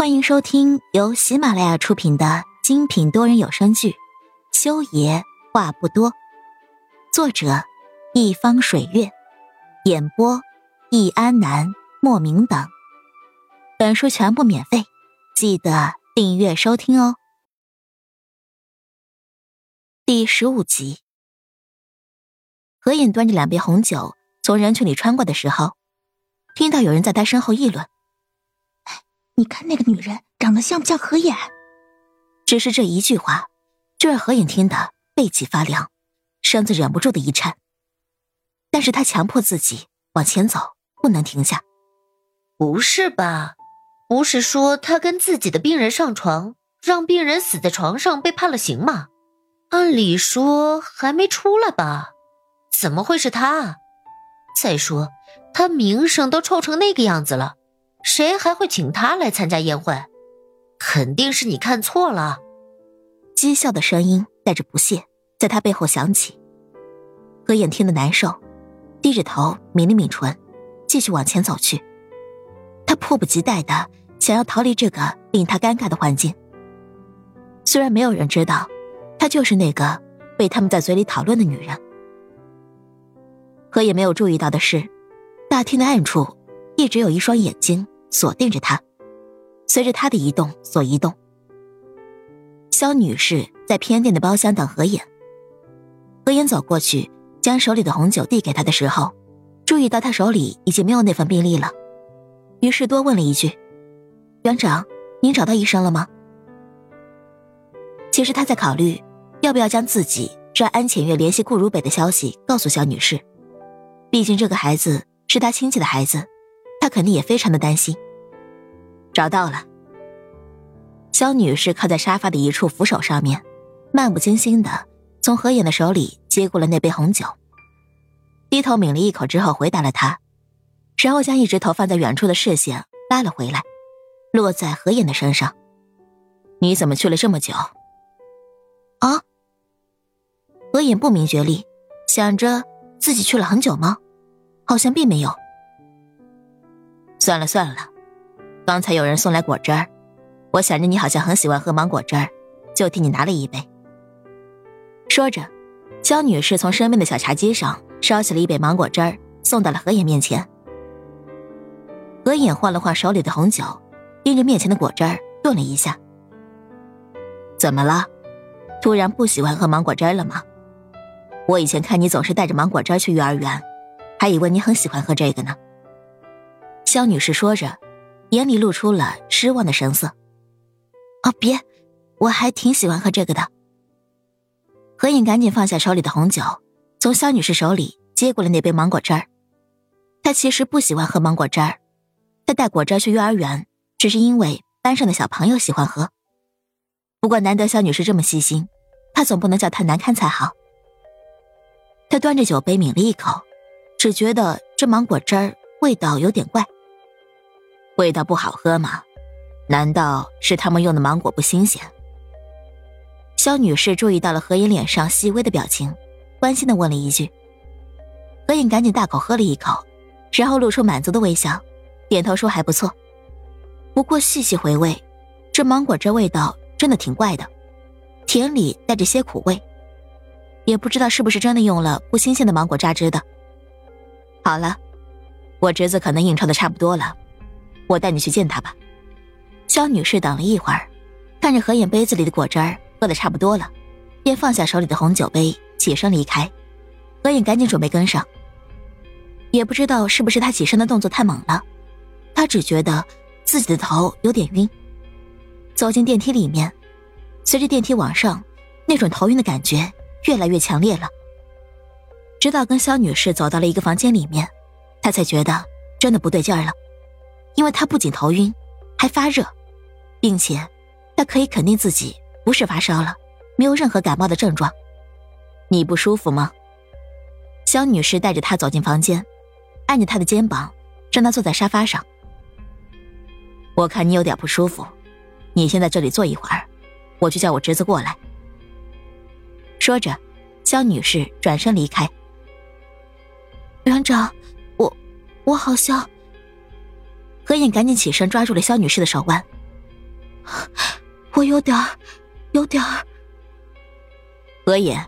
欢迎收听由喜马拉雅出品的精品多人有声剧《修爷话不多》，作者：一方水月，演播：易安南、莫名等。本书全部免费，记得订阅收听哦。第十五集，何影端着两杯红酒从人群里穿过的时候，听到有人在他身后议论。你看那个女人长得像不像何眼？只是这一句话，就让何影听得背脊发凉，身子忍不住的一颤。但是他强迫自己往前走，不能停下。不是吧？不是说他跟自己的病人上床，让病人死在床上被判了刑吗？按理说还没出来吧？怎么会是他？再说他名声都臭成那个样子了。谁还会请他来参加宴会？肯定是你看错了。讥笑的声音带着不屑，在他背后响起。何眼听得难受，低着头抿了抿唇，继续往前走去。他迫不及待的想要逃离这个令他尴尬的环境。虽然没有人知道，她就是那个被他们在嘴里讨论的女人。何也没有注意到的是，大厅的暗处。一直有一双眼睛锁定着他，随着他的移动所移动。肖女士在偏殿的包厢等何言。何言走过去，将手里的红酒递给他的时候，注意到他手里已经没有那份病历了，于是多问了一句：“园长，您找到医生了吗？”其实他在考虑，要不要将自己让安浅月联系顾如北的消息告诉肖女士，毕竟这个孩子是他亲戚的孩子。他肯定也非常的担心。找到了。肖女士靠在沙发的一处扶手上面，漫不经心的从何眼的手里接过了那杯红酒，低头抿了一口之后回答了他，然后将一直投放在远处的视线拉了回来，落在何眼的身上。你怎么去了这么久？啊？何眼不明觉厉，想着自己去了很久吗？好像并没有。算了算了，刚才有人送来果汁儿，我想着你好像很喜欢喝芒果汁儿，就替你拿了一杯。说着，肖女士从身边的小茶几上烧起了一杯芒果汁儿，送到了何影面前。何影晃了晃手里的红酒，盯着面前的果汁儿，顿了一下。怎么了？突然不喜欢喝芒果汁了吗？我以前看你总是带着芒果汁去幼儿园，还以为你很喜欢喝这个呢。肖女士说着，眼里露出了失望的神色。哦，别，我还挺喜欢喝这个的。何影赶紧放下手里的红酒，从肖女士手里接过了那杯芒果汁儿。她其实不喜欢喝芒果汁儿，她带果汁去幼儿园，只是因为班上的小朋友喜欢喝。不过难得肖女士这么细心，她总不能叫她难堪才好。她端着酒杯抿了一口，只觉得这芒果汁儿味道有点怪。味道不好喝吗？难道是他们用的芒果不新鲜？肖女士注意到了何影脸上细微的表情，关心的问了一句。何影赶紧大口喝了一口，然后露出满足的微笑，点头说还不错。不过细细回味，这芒果汁味道真的挺怪的，甜里带着些苦味，也不知道是不是真的用了不新鲜的芒果榨汁的。好了，我侄子可能应酬的差不多了。我带你去见他吧。肖女士等了一会儿，看着何影杯子里的果汁儿喝的差不多了，便放下手里的红酒杯，起身离开。何影赶紧准备跟上。也不知道是不是他起身的动作太猛了，他只觉得自己的头有点晕。走进电梯里面，随着电梯往上，那种头晕的感觉越来越强烈了。直到跟肖女士走到了一个房间里面，他才觉得真的不对劲儿了。因为他不仅头晕，还发热，并且他可以肯定自己不是发烧了，没有任何感冒的症状。你不舒服吗？肖女士带着他走进房间，按着他的肩膀，让他坐在沙发上。我看你有点不舒服，你先在这里坐一会儿，我去叫我侄子过来。说着，肖女士转身离开。园长，我，我好像。何影赶紧起身，抓住了肖女士的手腕，我有点，有点。何言，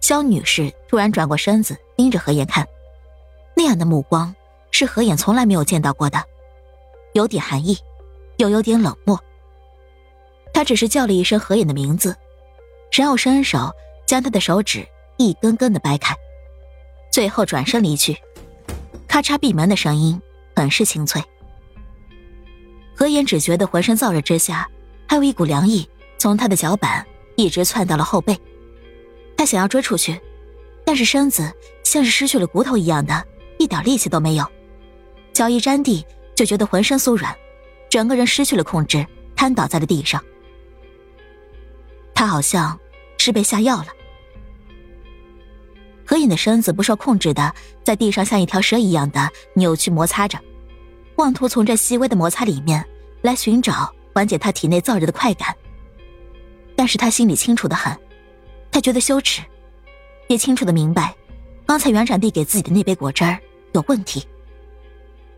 肖女士突然转过身子，盯着何言看，那样的目光是何眼从来没有见到过的，有点寒意，又有点冷漠。他只是叫了一声何眼的名字，然后伸手将他的手指一根根的掰开，最后转身离去。咔嚓闭门的声音很是清脆。何言只觉得浑身燥热之下，还有一股凉意从他的脚板一直窜到了后背。他想要追出去，但是身子像是失去了骨头一样的，一点力气都没有。脚一沾地，就觉得浑身酥软，整个人失去了控制，瘫倒在了地上。他好像是被下药了。何影的身子不受控制的在地上像一条蛇一样的扭曲摩擦着，妄图从这细微的摩擦里面来寻找缓解他体内燥热的快感。但是他心里清楚的很，他觉得羞耻，也清楚的明白，刚才袁展递给自己的那杯果汁儿有问题。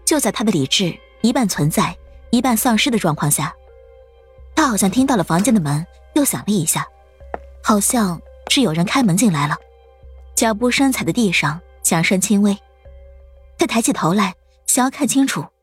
就在他的理智一半存在、一半丧失的状况下，他好像听到了房间的门又响了一下，好像是有人开门进来了。脚步声踩在地上，响声轻微。他抬起头来，想要看清楚